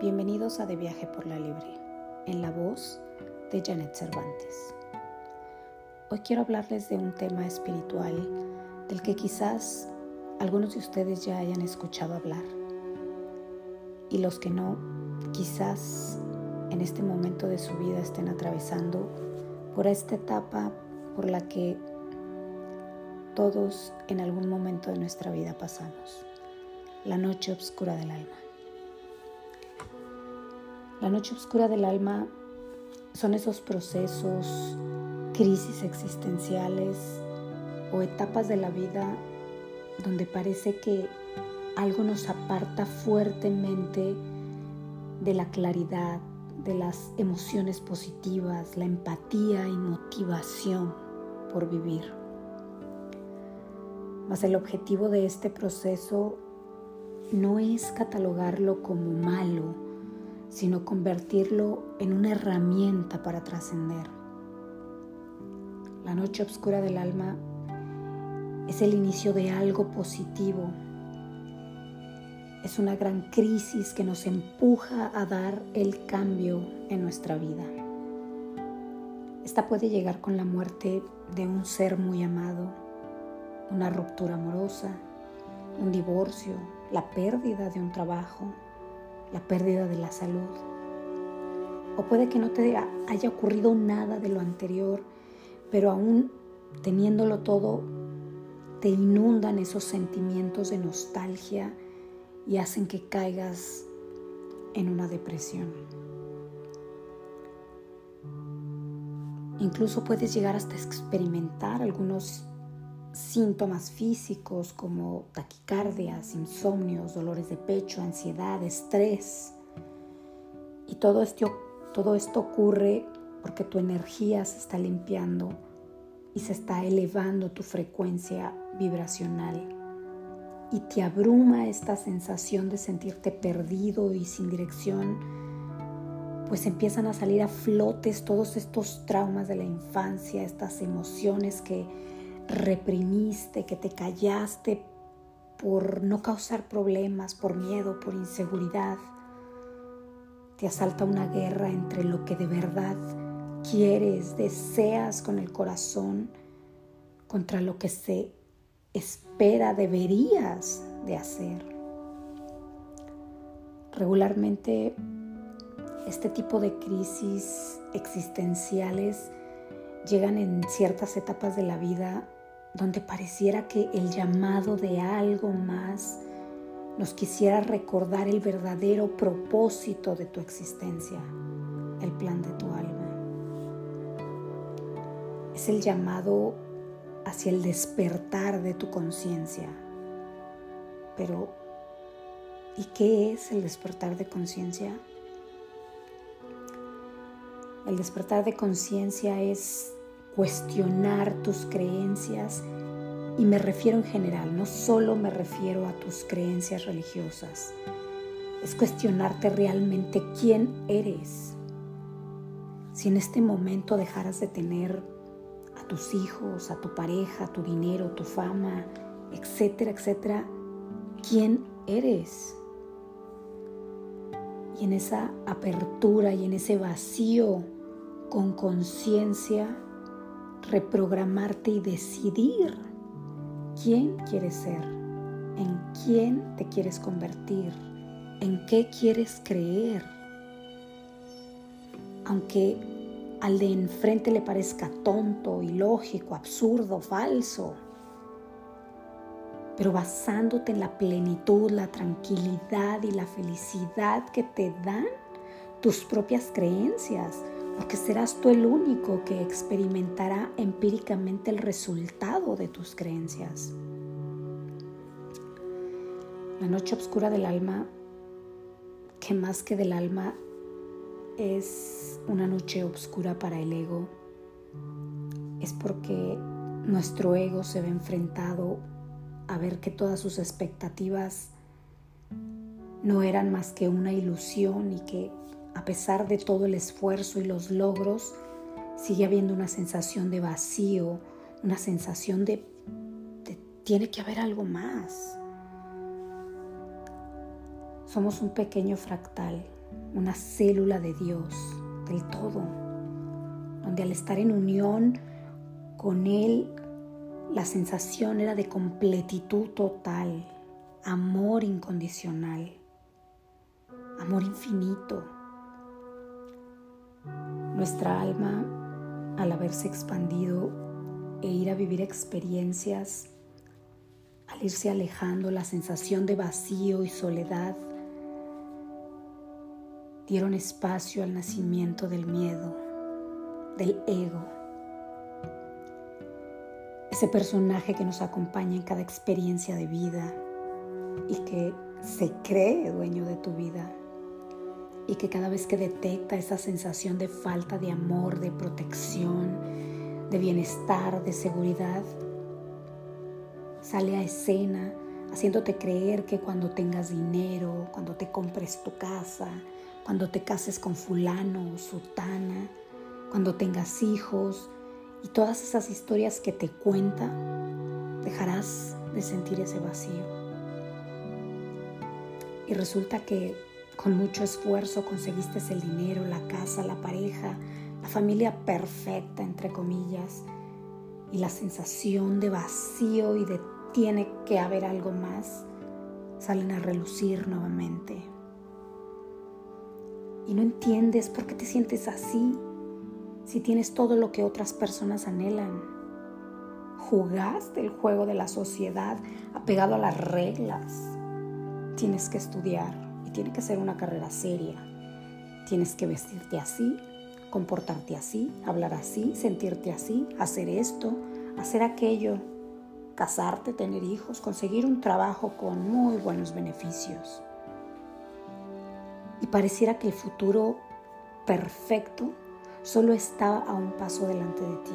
Bienvenidos a De Viaje por la Libre, en la voz de Janet Cervantes. Hoy quiero hablarles de un tema espiritual del que quizás algunos de ustedes ya hayan escuchado hablar. Y los que no, quizás en este momento de su vida estén atravesando por esta etapa por la que todos en algún momento de nuestra vida pasamos, la noche oscura del alma. La noche oscura del alma son esos procesos, crisis existenciales o etapas de la vida donde parece que algo nos aparta fuertemente de la claridad, de las emociones positivas, la empatía y motivación por vivir. Mas el objetivo de este proceso no es catalogarlo como malo, sino convertirlo en una herramienta para trascender. La noche oscura del alma es el inicio de algo positivo. Es una gran crisis que nos empuja a dar el cambio en nuestra vida. Esta puede llegar con la muerte de un ser muy amado, una ruptura amorosa, un divorcio, la pérdida de un trabajo, la pérdida de la salud. O puede que no te haya ocurrido nada de lo anterior, pero aún teniéndolo todo, te inundan esos sentimientos de nostalgia y hacen que caigas en una depresión. Incluso puedes llegar hasta experimentar algunos síntomas físicos como taquicardias, insomnios, dolores de pecho, ansiedad, estrés. Y todo esto, todo esto ocurre porque tu energía se está limpiando y se está elevando tu frecuencia vibracional. Y te abruma esta sensación de sentirte perdido y sin dirección, pues empiezan a salir a flotes todos estos traumas de la infancia, estas emociones que reprimiste, que te callaste por no causar problemas, por miedo, por inseguridad. Te asalta una guerra entre lo que de verdad quieres, deseas con el corazón, contra lo que se espera, deberías de hacer. Regularmente este tipo de crisis existenciales llegan en ciertas etapas de la vida donde pareciera que el llamado de algo más nos quisiera recordar el verdadero propósito de tu existencia, el plan de tu alma. Es el llamado hacia el despertar de tu conciencia. Pero, ¿y qué es el despertar de conciencia? El despertar de conciencia es cuestionar tus creencias y me refiero en general, no solo me refiero a tus creencias religiosas, es cuestionarte realmente quién eres. Si en este momento dejaras de tener a tus hijos, a tu pareja, tu dinero, tu fama, etcétera, etcétera, ¿quién eres? Y en esa apertura y en ese vacío con conciencia, reprogramarte y decidir quién quieres ser, en quién te quieres convertir, en qué quieres creer. Aunque al de enfrente le parezca tonto, ilógico, absurdo, falso, pero basándote en la plenitud, la tranquilidad y la felicidad que te dan tus propias creencias, porque serás tú el único que experimentará empíricamente el resultado de tus creencias. La noche oscura del alma, que más que del alma es una noche oscura para el ego, es porque nuestro ego se ve enfrentado a ver que todas sus expectativas no eran más que una ilusión y que a pesar de todo el esfuerzo y los logros, sigue habiendo una sensación de vacío, una sensación de, tiene que haber algo más. Somos un pequeño fractal una célula de Dios, del todo, donde al estar en unión con Él, la sensación era de completitud total, amor incondicional, amor infinito. Nuestra alma, al haberse expandido e ir a vivir experiencias, al irse alejando la sensación de vacío y soledad, dieron espacio al nacimiento del miedo, del ego, ese personaje que nos acompaña en cada experiencia de vida y que se cree dueño de tu vida y que cada vez que detecta esa sensación de falta de amor, de protección, de bienestar, de seguridad, sale a escena haciéndote creer que cuando tengas dinero, cuando te compres tu casa, cuando te cases con fulano o sutana, cuando tengas hijos y todas esas historias que te cuenta, dejarás de sentir ese vacío. Y resulta que con mucho esfuerzo conseguiste el dinero, la casa, la pareja, la familia perfecta, entre comillas, y la sensación de vacío y de tiene que haber algo más, salen a relucir nuevamente. Y no entiendes por qué te sientes así si tienes todo lo que otras personas anhelan. Jugaste el juego de la sociedad apegado a las reglas. Tienes que estudiar y tiene que ser una carrera seria. Tienes que vestirte así, comportarte así, hablar así, sentirte así, hacer esto, hacer aquello casarte, tener hijos, conseguir un trabajo con muy buenos beneficios. Y pareciera que el futuro perfecto solo estaba a un paso delante de ti.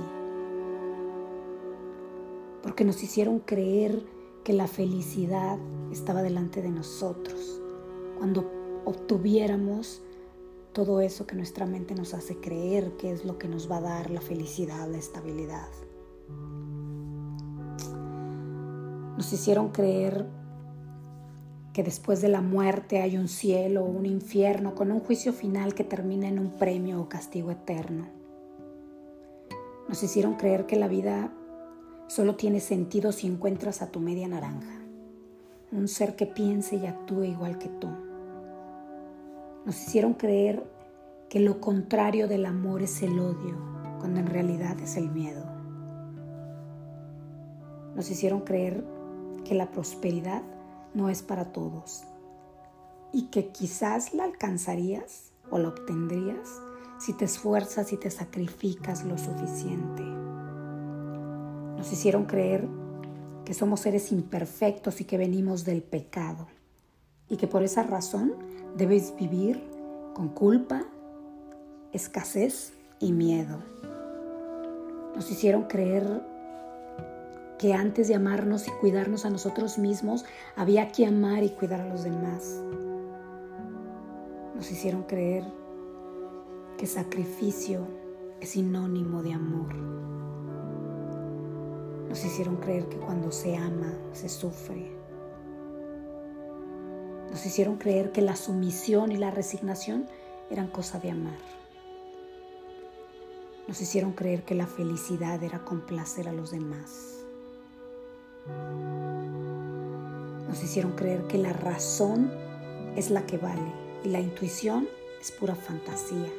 Porque nos hicieron creer que la felicidad estaba delante de nosotros. Cuando obtuviéramos todo eso que nuestra mente nos hace creer que es lo que nos va a dar la felicidad, la estabilidad. Nos hicieron creer que después de la muerte hay un cielo o un infierno con un juicio final que termina en un premio o castigo eterno. Nos hicieron creer que la vida solo tiene sentido si encuentras a tu media naranja, un ser que piense y actúe igual que tú. Nos hicieron creer que lo contrario del amor es el odio, cuando en realidad es el miedo. Nos hicieron creer que la prosperidad no es para todos y que quizás la alcanzarías o la obtendrías si te esfuerzas y te sacrificas lo suficiente. Nos hicieron creer que somos seres imperfectos y que venimos del pecado y que por esa razón debes vivir con culpa, escasez y miedo. Nos hicieron creer que antes de amarnos y cuidarnos a nosotros mismos, había que amar y cuidar a los demás. Nos hicieron creer que sacrificio es sinónimo de amor. Nos hicieron creer que cuando se ama, se sufre. Nos hicieron creer que la sumisión y la resignación eran cosa de amar. Nos hicieron creer que la felicidad era complacer a los demás. Nos hicieron creer que la razón es la que vale y la intuición es pura fantasía.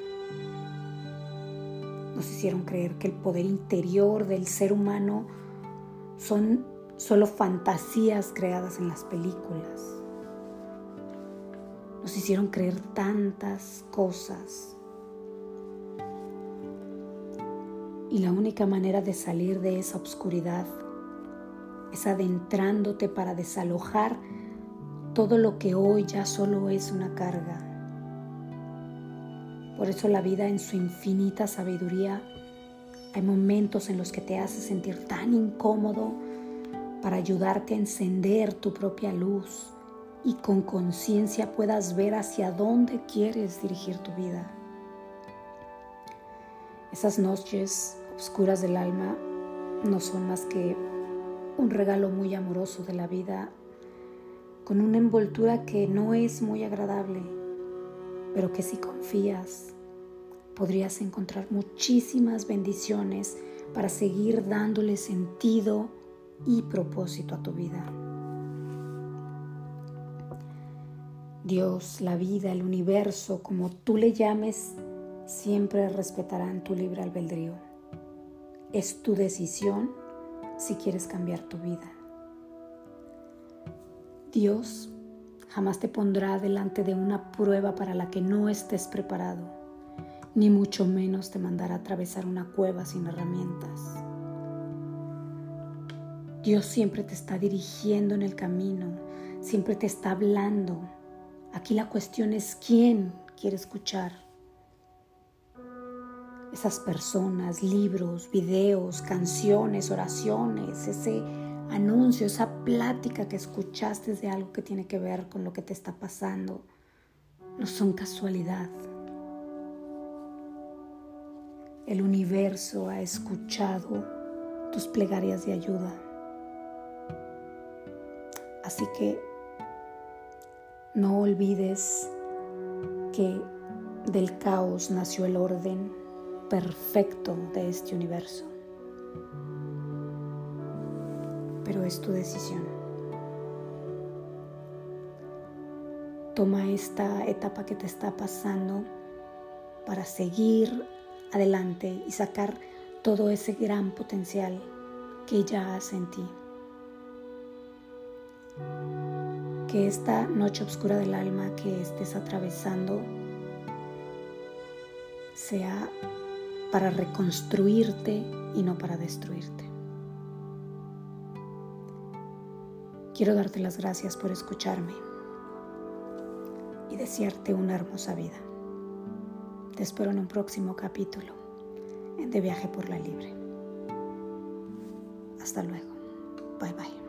Nos hicieron creer que el poder interior del ser humano son solo fantasías creadas en las películas. Nos hicieron creer tantas cosas. Y la única manera de salir de esa oscuridad es adentrándote para desalojar todo lo que hoy ya solo es una carga. Por eso la vida en su infinita sabiduría hay momentos en los que te hace sentir tan incómodo para ayudarte a encender tu propia luz y con conciencia puedas ver hacia dónde quieres dirigir tu vida. Esas noches oscuras del alma no son más que un regalo muy amoroso de la vida con una envoltura que no es muy agradable, pero que si confías podrías encontrar muchísimas bendiciones para seguir dándole sentido y propósito a tu vida. Dios, la vida, el universo, como tú le llames, siempre respetarán tu libre albedrío. Es tu decisión si quieres cambiar tu vida. Dios jamás te pondrá delante de una prueba para la que no estés preparado, ni mucho menos te mandará a atravesar una cueva sin herramientas. Dios siempre te está dirigiendo en el camino, siempre te está hablando Aquí la cuestión es quién quiere escuchar. Esas personas, libros, videos, canciones, oraciones, ese anuncio, esa plática que escuchaste de algo que tiene que ver con lo que te está pasando, no son casualidad. El universo ha escuchado tus plegarias de ayuda. Así que no olvides que del caos nació el orden perfecto de este universo. Pero es tu decisión. Toma esta etapa que te está pasando para seguir adelante y sacar todo ese gran potencial que ya has en ti. Que esta noche oscura del alma que estés atravesando sea para reconstruirte y no para destruirte. Quiero darte las gracias por escucharme y desearte una hermosa vida. Te espero en un próximo capítulo De Viaje por la Libre. Hasta luego. Bye bye.